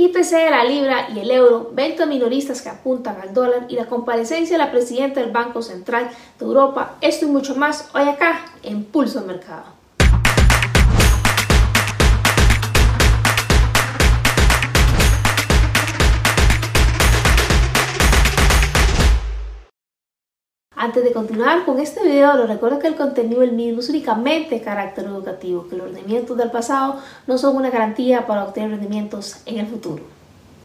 IPC de la libra y el euro, ventas minoristas que apuntan al dólar y la comparecencia de la presidenta del Banco Central de Europa, esto y mucho más hoy acá en Pulso Mercado. Antes de continuar con este video, les recuerdo que el contenido del mismo es únicamente de carácter educativo, que los rendimientos del pasado no son una garantía para obtener rendimientos en el futuro.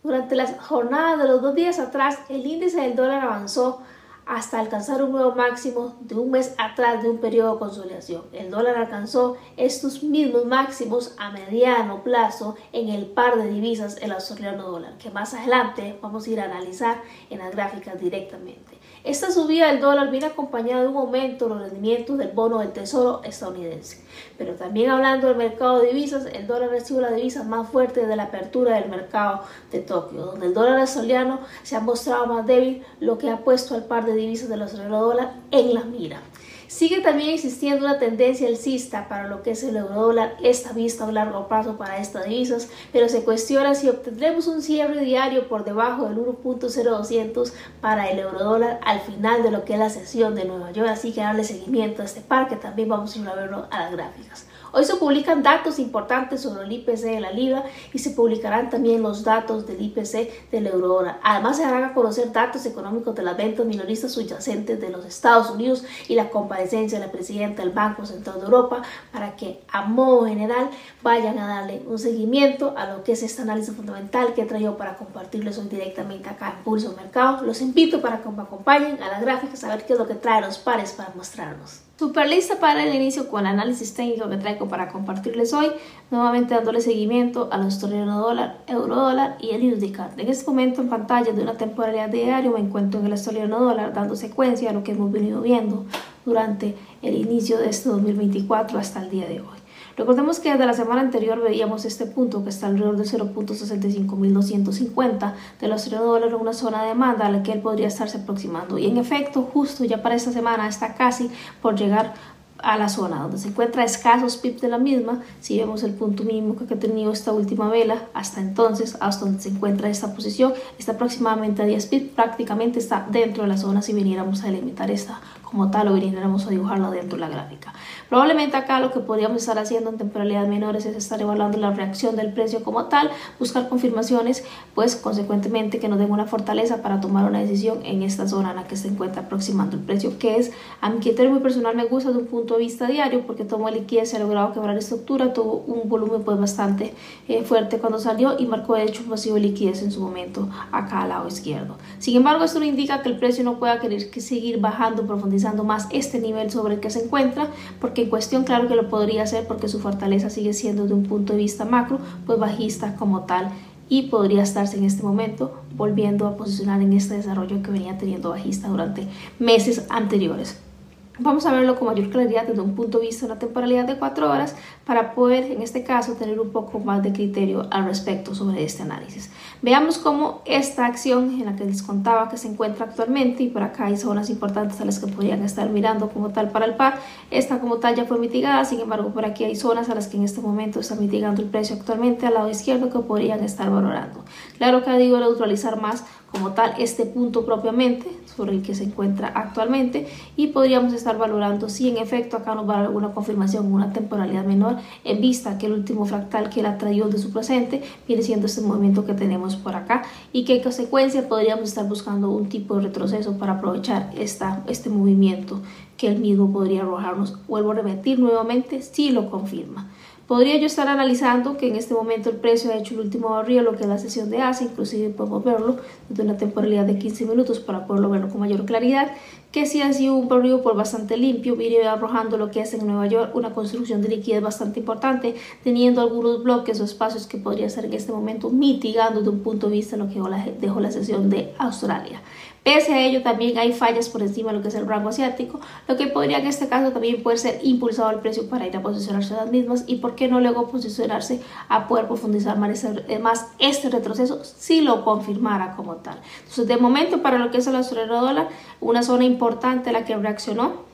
Durante las jornadas de los dos días atrás, el índice del dólar avanzó hasta alcanzar un nuevo máximo de un mes atrás de un periodo de consolidación. El dólar alcanzó estos mismos máximos a mediano plazo en el par de divisas el australiano dólar, que más adelante vamos a ir a analizar en las gráficas directamente. Esta subida del dólar viene acompañada de un aumento en los rendimientos del bono del tesoro estadounidense. Pero también hablando del mercado de divisas, el dólar recibe la divisa más fuerte de la apertura del mercado de Tokio, donde el dólar australiano se ha mostrado más débil, lo que ha puesto al par de divisas del australiano dólar en la mira. Sigue también existiendo una tendencia alcista para lo que es el euro dólar, esta vista a largo plazo para estas divisas, pero se cuestiona si obtendremos un cierre diario por debajo del 1.0200 para el euro dólar al final de lo que es la sesión de Nueva York, así que darle seguimiento a este par que también vamos a ir a verlo a las gráficas. Hoy se publican datos importantes sobre el IPC de la libra y se publicarán también los datos del IPC del euro dólar. Además se harán a conocer datos económicos de las ventas minoristas subyacentes de los Estados Unidos y la comparecencia de la presidenta del Banco Central de Europa para que a modo general vayan a darle un seguimiento a lo que es este análisis fundamental que he traído para compartirles hoy directamente acá en Pulso Mercado. Los invito para que me acompañen a las gráficas a ver qué es lo que trae los pares para mostrarnos. Super lista para el inicio con análisis técnico que traigo para compartirles hoy, nuevamente dándole seguimiento a los australiano dólar, euro dólar y el USD En este momento en pantalla de una temporalidad diario me encuentro en el australiano dólar dando secuencia a lo que hemos venido viendo durante el inicio de este 2024 hasta el día de hoy. Recordemos que desde la semana anterior veíamos este punto que está alrededor de 0.65250 de los dólares en una zona de demanda a la que él podría estarse aproximando. Y en efecto, justo ya para esta semana está casi por llegar a la zona donde se encuentra escasos pips de la misma, si vemos el punto mínimo que ha tenido esta última vela, hasta entonces, hasta donde se encuentra esta posición, está aproximadamente a 10 pips, prácticamente está dentro de la zona si viniéramos a delimitar esta como tal o viniéramos a dibujarla dentro de la gráfica. Probablemente acá lo que podríamos estar haciendo en temporalidades menores es estar evaluando la reacción del precio como tal, buscar confirmaciones, pues consecuentemente que nos den una fortaleza para tomar una decisión en esta zona en la que se encuentra aproximando el precio, que es, a mi criterio muy personal me gusta de un punto de vista diario porque tomó liquidez, se ha logrado quebrar estructura, tuvo un volumen pues bastante eh, fuerte cuando salió y marcó de hecho un vacío de liquidez en su momento acá al lado izquierdo. Sin embargo, esto no indica que el precio no pueda querer que seguir bajando, profundizando más este nivel sobre el que se encuentra, porque que en cuestión claro que lo podría hacer porque su fortaleza sigue siendo de un punto de vista macro, pues bajista como tal y podría estarse en este momento volviendo a posicionar en este desarrollo que venía teniendo bajista durante meses anteriores. Vamos a verlo con mayor claridad desde un punto de vista de una temporalidad de 4 horas para poder, en este caso, tener un poco más de criterio al respecto sobre este análisis. Veamos cómo esta acción en la que les contaba que se encuentra actualmente, y por acá hay zonas importantes a las que podrían estar mirando como tal para el par, esta como tal ya fue mitigada, sin embargo por aquí hay zonas a las que en este momento está mitigando el precio actualmente al lado izquierdo que podrían estar valorando. Claro que digo neutralizar más como tal este punto propiamente sobre el que se encuentra actualmente y podríamos estar valorando si en efecto acá nos va a dar alguna confirmación una temporalidad menor en vista que el último fractal que él ha traído de su presente viene siendo este movimiento que tenemos por acá y que en consecuencia podríamos estar buscando un tipo de retroceso para aprovechar esta, este movimiento que él mismo podría arrojarnos. Vuelvo a repetir nuevamente si lo confirma. Podría yo estar analizando que en este momento el precio ha hecho el último barrio, lo que es la sesión de ASA, inclusive podemos verlo desde una temporalidad de 15 minutos para poderlo verlo con mayor claridad, que si ha sido un barrio por bastante limpio, viene arrojando lo que es en Nueva York una construcción de liquidez bastante importante, teniendo algunos bloques o espacios que podría ser en este momento mitigando de un punto de vista lo que dejó la sesión de Australia. Pese a ello, también hay fallas por encima de lo que es el rango asiático, lo que podría en este caso también poder ser impulsado el precio para ir a posicionarse a las mismas y por qué no luego posicionarse a poder profundizar más más este retroceso si lo confirmara como tal. Entonces, de momento, para lo que es el australiano dólar, una zona importante la que reaccionó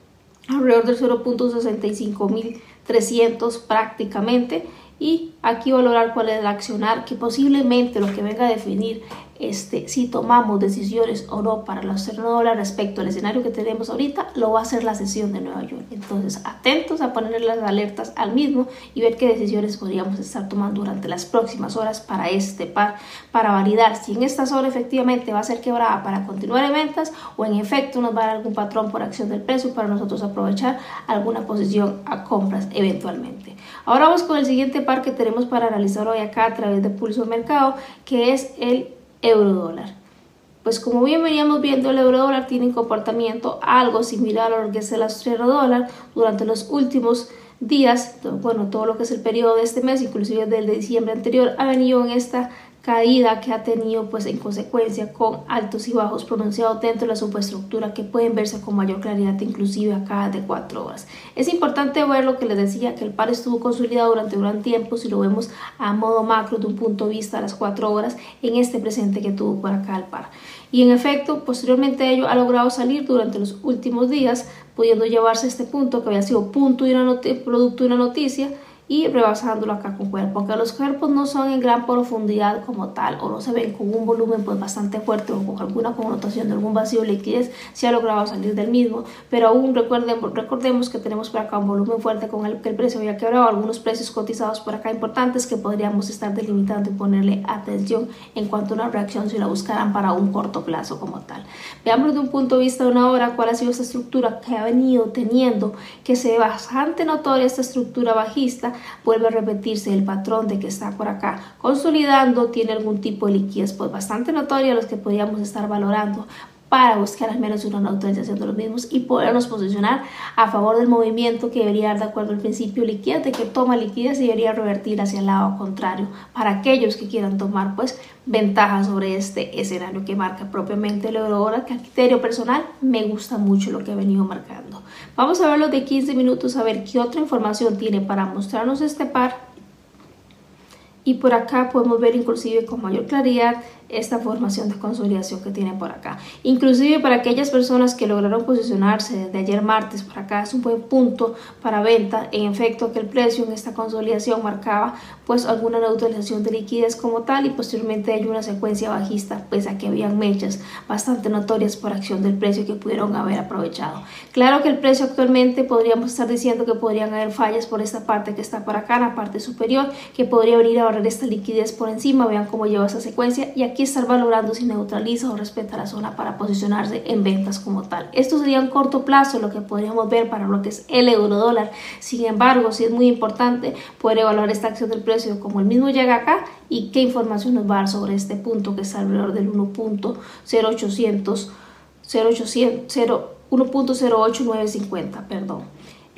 alrededor del 0.65300 prácticamente y aquí valorar cuál es el accionar que posiblemente lo que venga a definir este, si tomamos decisiones o no para la dólar respecto al escenario que tenemos ahorita, lo va a hacer la sesión de Nueva York. Entonces, atentos a poner las alertas al mismo y ver qué decisiones podríamos estar tomando durante las próximas horas para este par, para validar si en esta zona efectivamente va a ser quebrada para continuar en ventas o en efecto nos va a dar algún patrón por acción del precio para nosotros aprovechar alguna posición a compras eventualmente. Ahora vamos con el siguiente par que tenemos para analizar hoy acá a través de Pulso Mercado, que es el euro dólar. Pues como bien veníamos viendo, el euro dólar tiene un comportamiento algo similar a lo que es el euro dólar durante los últimos días, bueno, todo lo que es el periodo de este mes, inclusive del de diciembre anterior, ha venido en esta caída que ha tenido pues en consecuencia con altos y bajos pronunciados dentro de la superestructura que pueden verse con mayor claridad inclusive acá de cuatro horas. Es importante ver lo que les decía que el par estuvo consolidado durante un gran tiempo si lo vemos a modo macro de un punto de vista a las cuatro horas en este presente que tuvo por acá el par. Y en efecto, posteriormente ello ha logrado salir durante los últimos días, pudiendo llevarse a este punto que había sido punto y una producto de una noticia y rebasándolo acá con cuerpo. Aunque los cuerpos no son en gran profundidad como tal o no se ven con un volumen pues bastante fuerte o con alguna connotación de algún vacío de liquidez, se ha logrado salir del mismo, pero aún recordemos, recordemos que tenemos por acá un volumen fuerte con el que el precio había quebrado, algunos precios cotizados por acá importantes que podríamos estar delimitando y ponerle atención en cuanto a una reacción si la buscaran para un corto plazo como tal. Veamos de un punto de vista de una hora cuál ha sido esta estructura que ha venido teniendo, que se ve bastante notoria esta estructura bajista vuelve a repetirse el patrón de que está por acá consolidando, tiene algún tipo de liquidez pues bastante notoria los que podríamos estar valorando para buscar al menos una autorización de los mismos y podernos posicionar a favor del movimiento que debería dar de acuerdo al principio liquidez, de que toma liquidez y debería revertir hacia el lado contrario para aquellos que quieran tomar pues ventaja sobre este escenario que marca propiamente el euro dólar, que a criterio personal me gusta mucho lo que he venido marcando. Vamos a verlo de 15 minutos a ver qué otra información tiene para mostrarnos este par y por acá podemos ver inclusive con mayor claridad esta formación de consolidación que tiene por acá. Inclusive para aquellas personas que lograron posicionarse desde ayer martes para acá es un buen punto para venta. En efecto que el precio en esta consolidación marcaba pues alguna neutralización de liquidez como tal y posteriormente hay una secuencia bajista pues a que habían mechas bastante notorias por acción del precio que pudieron haber aprovechado. Claro que el precio actualmente podríamos estar diciendo que podrían haber fallas por esta parte que está por acá, la parte superior, que podría venir a barrer esta liquidez por encima. Vean cómo lleva esa secuencia y aquí estar valorando si neutraliza o respeta la zona para posicionarse en ventas como tal. Esto sería un corto plazo lo que podríamos ver para lo que es el euro dólar. Sin embargo, si es muy importante poder evaluar esta acción del precio como el mismo llega acá y qué información nos va a dar sobre este punto que es alrededor del 1.0800 1.08950, perdón.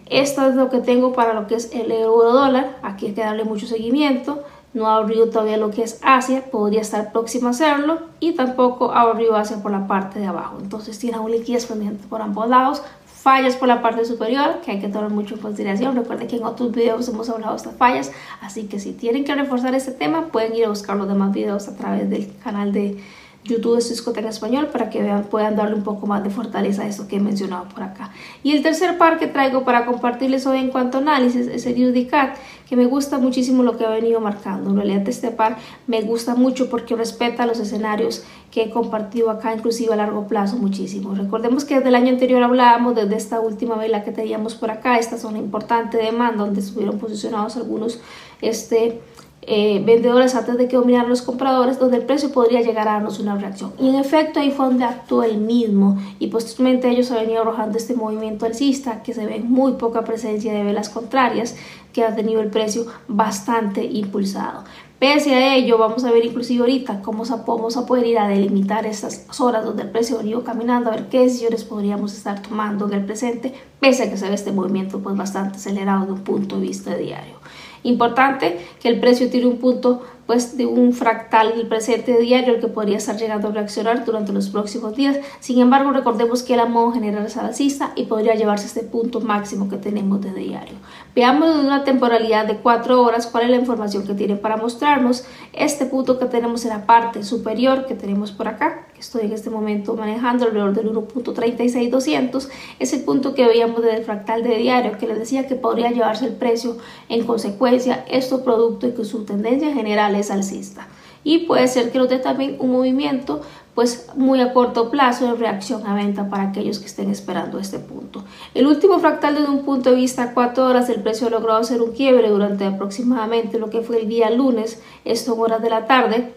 Esto es lo que tengo para lo que es el euro dólar. Aquí hay que darle mucho seguimiento no ha abrido todavía lo que es Asia, podría estar próximo a hacerlo y tampoco ha abrido Asia por la parte de abajo. Entonces tiene un liquidez pendiente por ambos lados, fallas por la parte superior que hay que tomar mucho en consideración. Recuerden que en otros videos hemos hablado de estas fallas, así que si tienen que reforzar este tema pueden ir a buscar los demás videos a través del canal de YouTube de Cisco en español para que vean, puedan darle un poco más de fortaleza a esto que he mencionado por acá. Y el tercer par que traigo para compartirles hoy en cuanto a análisis es el UDCAT, que me gusta muchísimo lo que ha venido marcando. En realidad este par me gusta mucho porque respeta los escenarios que he compartido acá, inclusive a largo plazo muchísimo. Recordemos que desde el año anterior hablábamos desde esta última vela que teníamos por acá, esta zona importante de demanda donde estuvieron posicionados algunos este, eh, vendedores antes de que dominaran los compradores, donde el precio podría llegar a darnos una reacción. Y en efecto ahí fue donde actuó el mismo y posteriormente ellos han venido arrojando este movimiento alcista que se ve muy poca presencia de velas contrarias que ha tenido el precio bastante impulsado. Pese a ello, vamos a ver inclusive ahorita cómo vamos a poder ir a delimitar estas horas donde el precio ha venido caminando, a ver qué decisiones podríamos estar tomando en el presente, pese a que se ve este movimiento pues bastante acelerado de un punto de vista diario. Importante que el precio tire un punto pues de un fractal del presente diario el que podría estar llegando a reaccionar durante los próximos días. Sin embargo, recordemos que el amor general es alcista y podría llevarse a este punto máximo que tenemos de diario. Veamos de una temporalidad de 4 horas cuál es la información que tiene para mostrarnos este punto que tenemos en la parte superior que tenemos por acá, estoy en este momento manejando alrededor del 1.36200, es el punto que veíamos del fractal de diario que les decía que podría llevarse el precio en consecuencia esto producto y que su tendencia general es alcista y puede ser que nos dé también un movimiento pues muy a corto plazo de reacción a venta para aquellos que estén esperando este punto. El último fractal desde un punto de vista 4 horas el precio logrado hacer un quiebre durante aproximadamente lo que fue el día lunes, esto en horas de la tarde,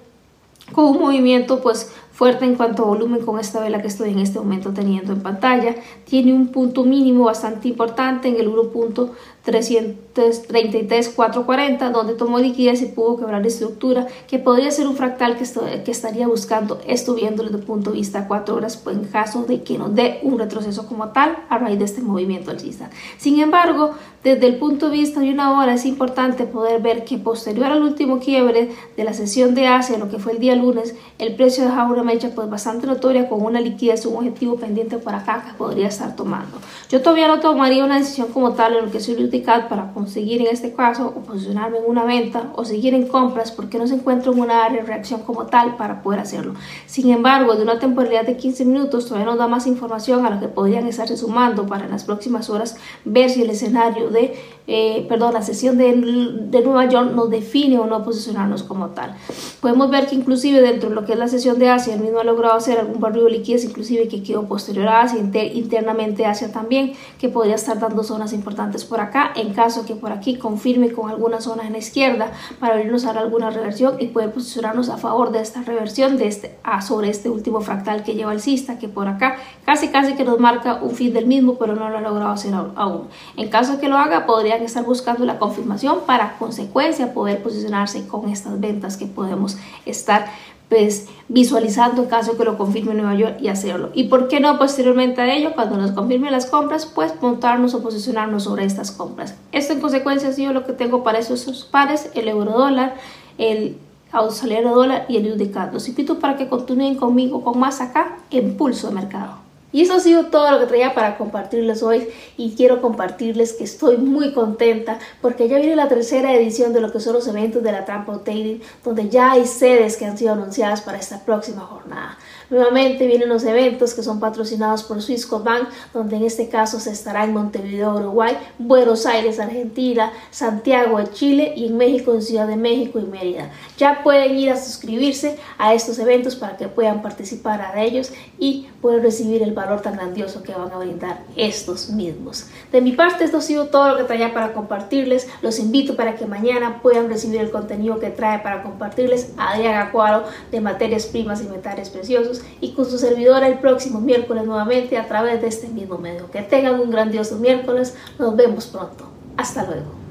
con un movimiento pues fuerte en cuanto a volumen con esta vela que estoy en este momento teniendo en pantalla. Tiene un punto mínimo bastante importante en el 1.333440 donde tomó liquidez y pudo quebrar la estructura que podría ser un fractal que, que estaría buscando esto viéndolo desde el punto de vista 4 horas pues en caso de que nos dé un retroceso como tal a raíz de este movimiento alcista. Sin embargo, desde el punto de vista de una hora es importante poder ver que posterior al último quiebre de la sesión de Asia, lo que fue el día lunes, el precio de Jaura mecha pues bastante notoria con una liquidez, un objetivo pendiente por acá que podría estar tomando. Yo todavía no tomaría una decisión como tal en lo que soy UTICAD para conseguir en este caso o posicionarme en una venta o seguir en compras porque no se encuentra en una área de reacción como tal para poder hacerlo. Sin embargo, de una temporalidad de 15 minutos todavía nos da más información a lo que podrían estarse sumando para en las próximas horas ver si el escenario de, eh, perdón, la sesión de, de Nueva York nos define o no posicionarnos como tal. Podemos ver que inclusive dentro de lo que es la sesión de Asia, el mismo ha logrado hacer algún barrio de liquidez, inclusive que quedó posterior a Asia, internamente Asia también, que podría estar dando zonas importantes por acá, en caso que por aquí confirme con algunas zonas en la izquierda para abrirnos a alguna reversión y poder posicionarnos a favor de esta reversión de este, a sobre este último fractal que lleva el cista, que por acá casi casi que nos marca un fin del mismo, pero no lo ha logrado hacer aún. En caso que lo haga, podrían estar buscando la confirmación para consecuencia poder posicionarse con estas ventas que podemos estar pues visualizando en caso que lo confirme Nueva York y hacerlo. ¿Y por qué no posteriormente a ello, cuando nos confirmen las compras, pues montarnos o posicionarnos sobre estas compras? Esto en consecuencia ha sido lo que tengo para esos pares, el euro dólar, el australiano dólar y el UDK. Los invito para que continúen conmigo con más acá en Pulso de Mercado. Y eso ha sido todo lo que traía para compartirles hoy y quiero compartirles que estoy muy contenta porque ya viene la tercera edición de lo que son los eventos de la Trampa Trading donde ya hay sedes que han sido anunciadas para esta próxima jornada. Nuevamente vienen los eventos que son patrocinados por Swissquote Bank, donde en este caso se estará en Montevideo, Uruguay, Buenos Aires, Argentina, Santiago Chile y en México, en Ciudad de México y Mérida. Ya pueden ir a suscribirse a estos eventos para que puedan participar a ellos y puedan recibir el valor tan grandioso que van a brindar estos mismos. De mi parte, esto ha sido todo lo que traía para compartirles. Los invito para que mañana puedan recibir el contenido que trae para compartirles a Diaga Cuadro de materias primas y metales preciosos y con su servidora el próximo miércoles nuevamente a través de este mismo medio. Que tengan un grandioso miércoles. Nos vemos pronto. Hasta luego.